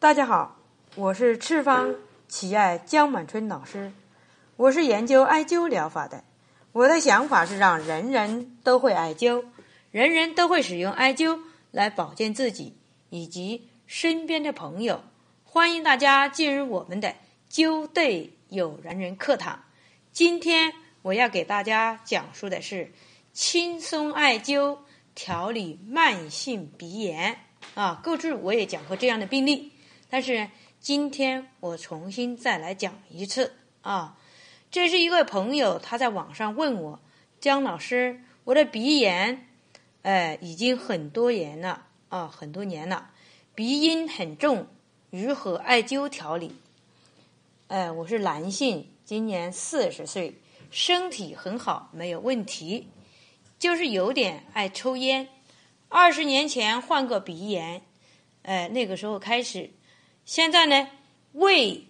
大家好，我是赤方奇艾江满春老师，我是研究艾灸疗法的。我的想法是让人人都会艾灸，人人都会使用艾灸来保健自己以及身边的朋友。欢迎大家进入我们的灸对有缘人课堂。今天我要给大家讲述的是轻松艾灸调理慢性鼻炎啊。过去我也讲过这样的病例，但是今天我重新再来讲一次啊。这是一个朋友，他在网上问我，姜老师，我的鼻炎，哎，已经很多年了啊，很多年了，鼻音很重，如何艾灸调理？哎，我是男性，今年四十岁，身体很好，没有问题，就是有点爱抽烟。二十年前患过鼻炎，哎，那个时候开始，现在呢，胃。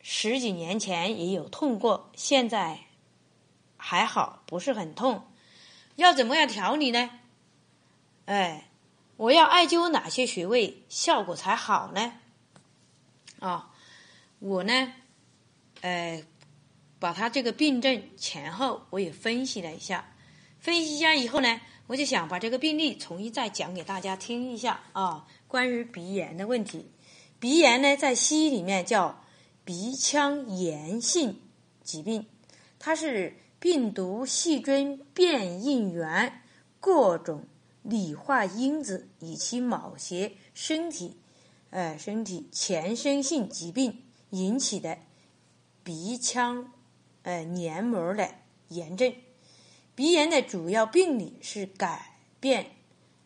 十几年前也有痛过，现在还好，不是很痛。要怎么样调理呢？哎，我要艾灸哪些穴位效果才好呢？啊，我呢，呃，把他这个病症前后我也分析了一下，分析一下以后呢，我就想把这个病例重新再讲给大家听一下啊。关于鼻炎的问题，鼻炎呢，在西医里面叫。鼻腔炎性疾病，它是病毒、细菌、变应原、各种理化因子以及某些身体，呃，身体全身性疾病引起的鼻腔，呃，黏膜的炎症。鼻炎的主要病理是改变，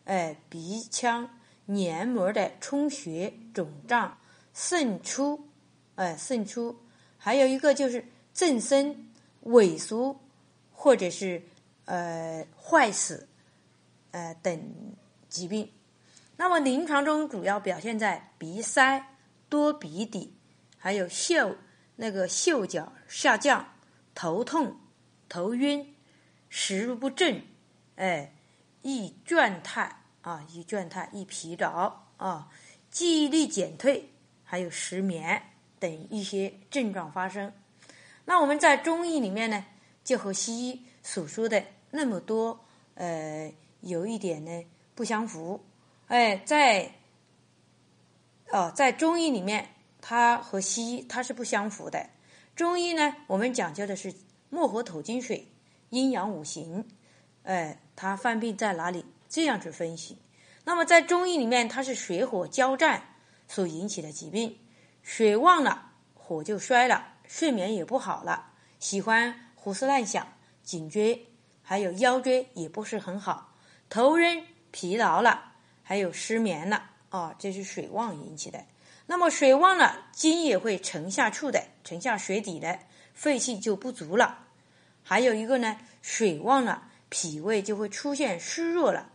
呃，鼻腔黏膜的充血、肿胀、渗出。呃，渗出，还有一个就是增生、萎缩，或者是呃坏死，呃等疾病。那么临床中主要表现在鼻塞、多鼻涕，还有嗅那个嗅觉下降、头痛、头晕、食欲不振，哎，易倦怠啊，易倦怠、易疲劳啊，记忆力减退，还有失眠。等一些症状发生，那我们在中医里面呢，就和西医所说的那么多，呃，有一点呢不相符。哎，在哦，在中医里面，它和西医它是不相符的。中医呢，我们讲究的是木火土金水阴阳五行，哎，它犯病在哪里？这样去分析。那么在中医里面，它是水火交战所引起的疾病。水旺了，火就衰了，睡眠也不好了，喜欢胡思乱想，颈椎还有腰椎也不是很好，头晕疲劳了，还有失眠了啊，这是水旺引起的。那么水旺了，精也会沉下去的，沉下水底的，肺气就不足了。还有一个呢，水旺了，脾胃就会出现虚弱了，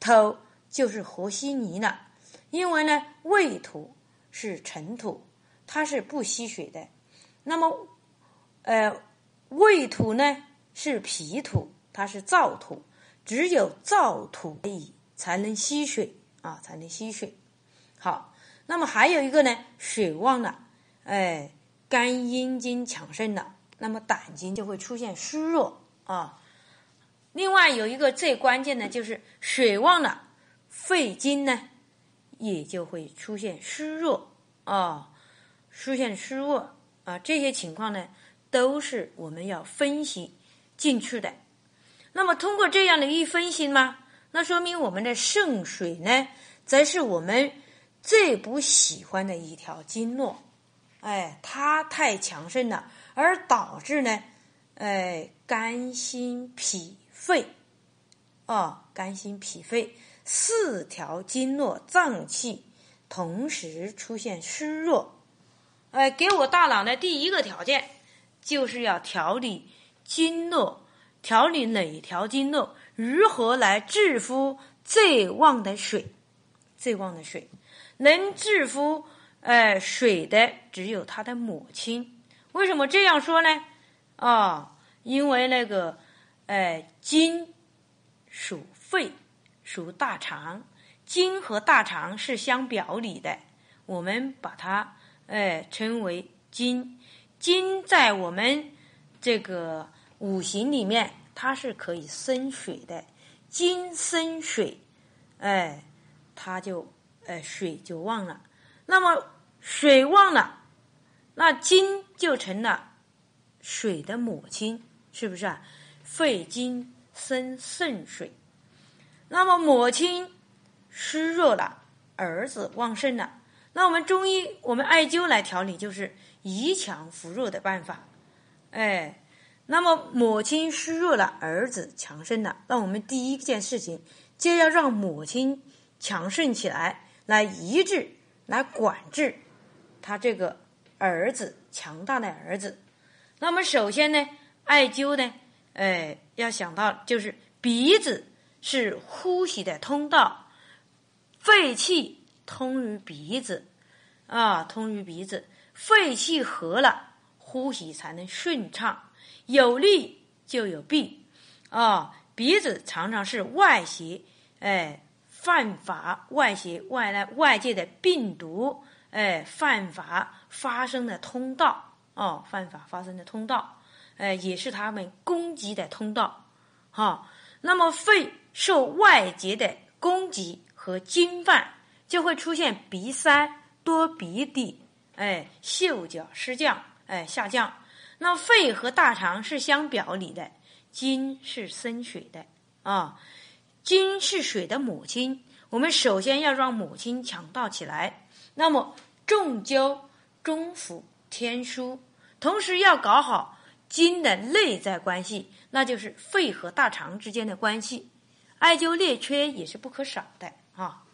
头就是和稀泥了，因为呢，胃土是尘土。它是不吸水的，那么，呃，胃土呢是脾土，它是燥土，只有燥土可以才能吸水啊，才能吸水。好，那么还有一个呢，水旺了，哎，肝阴经强盛了，那么胆经就会出现虚弱啊。另外有一个最关键的就是水旺了，肺经呢也就会出现虚弱啊。出现虚弱啊，这些情况呢，都是我们要分析进去的。那么通过这样的一分析嘛，那说明我们的肾水呢，则是我们最不喜欢的一条经络。哎，它太强盛了，而导致呢，哎，肝、心、脾、肺，哦，肝、心、脾、肺四条经络脏器同时出现虚弱。哎，给我大脑的第一个条件，就是要调理经络，调理哪条经络？如何来治敷最旺的水？最旺的水，能治敷哎水的只有他的母亲。为什么这样说呢？啊，因为那个哎金属肺，属大肠，金和大肠是相表里的。我们把它哎称为金。金在我们这个五行里面，它是可以生水的。金生水，哎，它就哎水就旺了。那么水旺了，那金就成了水的母亲，是不是啊？肺经生肾水，那么母亲虚弱了，儿子旺盛了。那我们中医，我们艾灸来调理，就是以强扶弱的办法。哎，那么母亲虚弱了，儿子强盛了，那我们第一件事情就要让母亲强盛起来，来医治，来管制他这个儿子强大的儿子。那么首先呢，艾灸呢，哎，要想到就是鼻子是呼吸的通道，肺气。通于鼻子，啊，通于鼻子，肺气和了，呼吸才能顺畅。有利就有弊，啊，鼻子常常是外邪，哎，犯法外邪外来外界的病毒，哎，犯法发生的通道，哦，犯法发生的通道，哎，也是他们攻击的通道，哈。那么肺受外界的攻击和侵犯。就会出现鼻塞、多鼻涕，哎，嗅觉失降，哎，下降。那肺和大肠是相表里的，金是生水的啊，金是水的母亲。我们首先要让母亲强大起来，那么重灸中府天枢，同时要搞好金的内在关系，那就是肺和大肠之间的关系。艾灸列缺也是不可少的啊。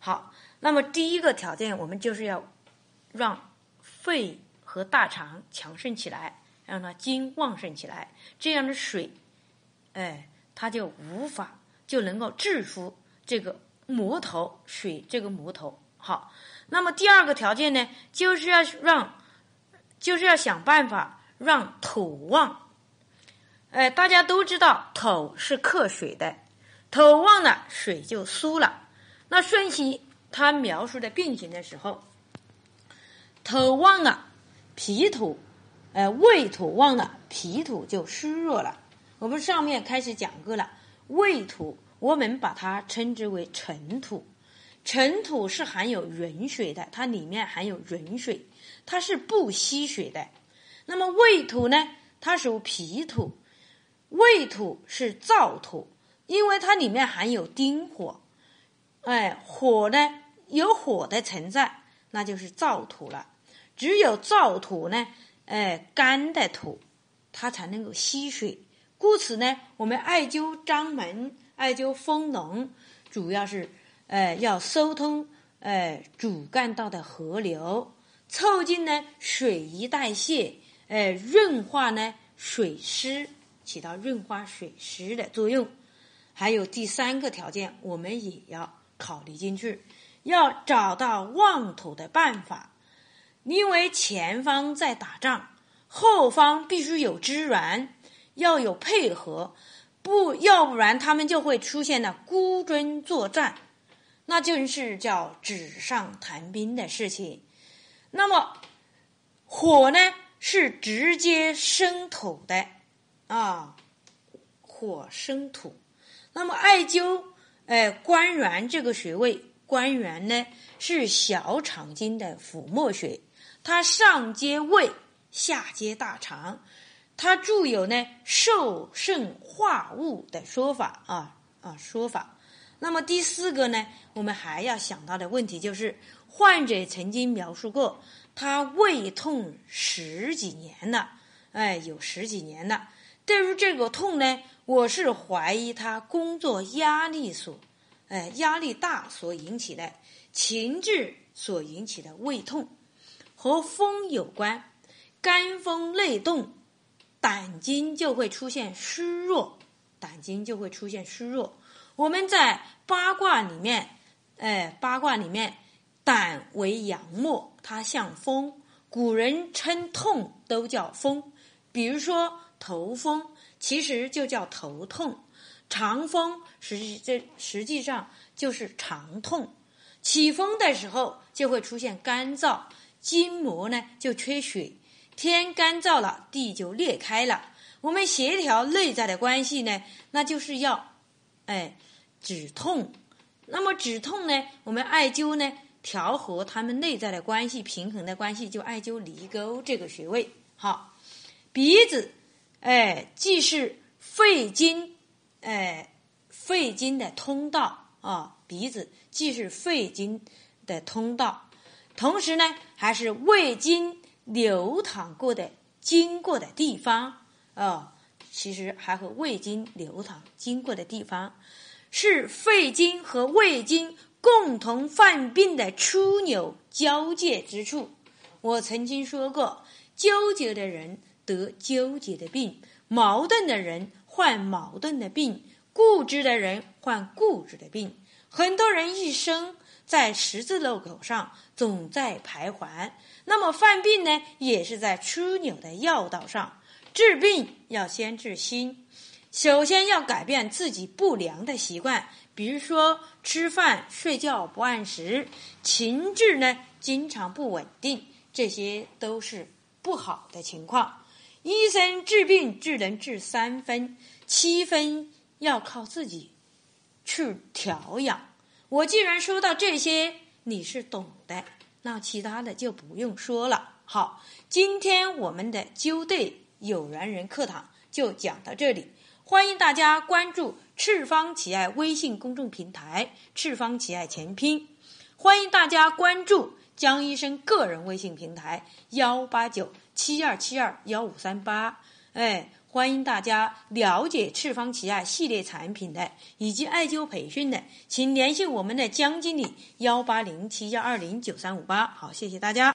好。那么第一个条件，我们就是要让肺和大肠强盛起来，让它精旺盛起来，这样的水，哎，它就无法就能够制服这个魔头水这个魔头。好，那么第二个条件呢，就是要让，就是要想办法让土旺。哎，大家都知道土是克水的，土旺了，水就疏了。那顺其。他描述的病情的时候，土旺了，脾土，呃，胃土旺了，脾土就虚弱了。我们上面开始讲过了，胃土我们把它称之为尘土，尘土是含有壬水的，它里面含有壬水，它是不吸水的。那么胃土呢？它属脾土，胃土是燥土，因为它里面含有丁火，哎，火呢？有火的存在，那就是燥土了。只有燥土呢，哎，干的土，它才能够吸水。故此呢，我们艾灸章门、艾灸丰隆，主要是，哎，要疏通，哎，主干道的河流，促进呢水液代谢，哎，润化呢水湿，起到润化水湿的作用。还有第三个条件，我们也要考虑进去。要找到旺土的办法，因为前方在打仗，后方必须有支援，要有配合，不要不然他们就会出现了孤军作战，那就是叫纸上谈兵的事情。那么火呢是直接生土的啊，火生土。那么艾灸，哎，关元这个穴位。关元呢是小肠经的腹膜穴，它上接胃，下接大肠。它著有呢受肾化物的说法啊啊说法。那么第四个呢，我们还要想到的问题就是，患者曾经描述过，他胃痛十几年了，哎，有十几年了。对于这个痛呢，我是怀疑他工作压力所。哎，压力大所引起的情志所引起的胃痛，和风有关，肝风内动，胆经就会出现虚弱，胆经就会出现虚弱。我们在八卦里面，哎，八卦里面，胆为阳末，它像风，古人称痛都叫风，比如说头风，其实就叫头痛。肠风实际这实际上就是肠痛，起风的时候就会出现干燥，筋膜呢就缺血，天干燥了，地就裂开了。我们协调内在的关系呢，那就是要，哎，止痛。那么止痛呢，我们艾灸呢，调和他们内在的关系，平衡的关系，就艾灸离沟这个穴位。好，鼻子，哎，既是肺经，哎，肺经的通道啊，鼻子既是肺经的通道，同时呢，还是胃经流淌过的、经过的地方。啊，其实还和胃经流淌经过的地方，是肺经和胃经共同犯病的枢纽交界之处。我曾经说过，纠结的人得纠结的病，矛盾的人患矛盾的病，固执的人患固执的病。很多人一生在十字路口上总在徘徊，那么犯病呢，也是在枢纽的要道上。治病要先治心，首先要改变自己不良的习惯，比如说吃饭、睡觉不按时，情志呢经常不稳定，这些都是不好的情况。医生治病只能治三分，七分要靠自己去调养。我既然说到这些，你是懂的，那其他的就不用说了。好，今天我们的灸对。有缘人课堂就讲到这里，欢迎大家关注赤方奇爱微信公众平台“赤方奇爱全拼”，欢迎大家关注江医生个人微信平台幺八九七二七二幺五三八。哎，欢迎大家了解赤方奇爱系列产品的以及艾灸培训的，请联系我们的江经理幺八零七幺二零九三五八。好，谢谢大家。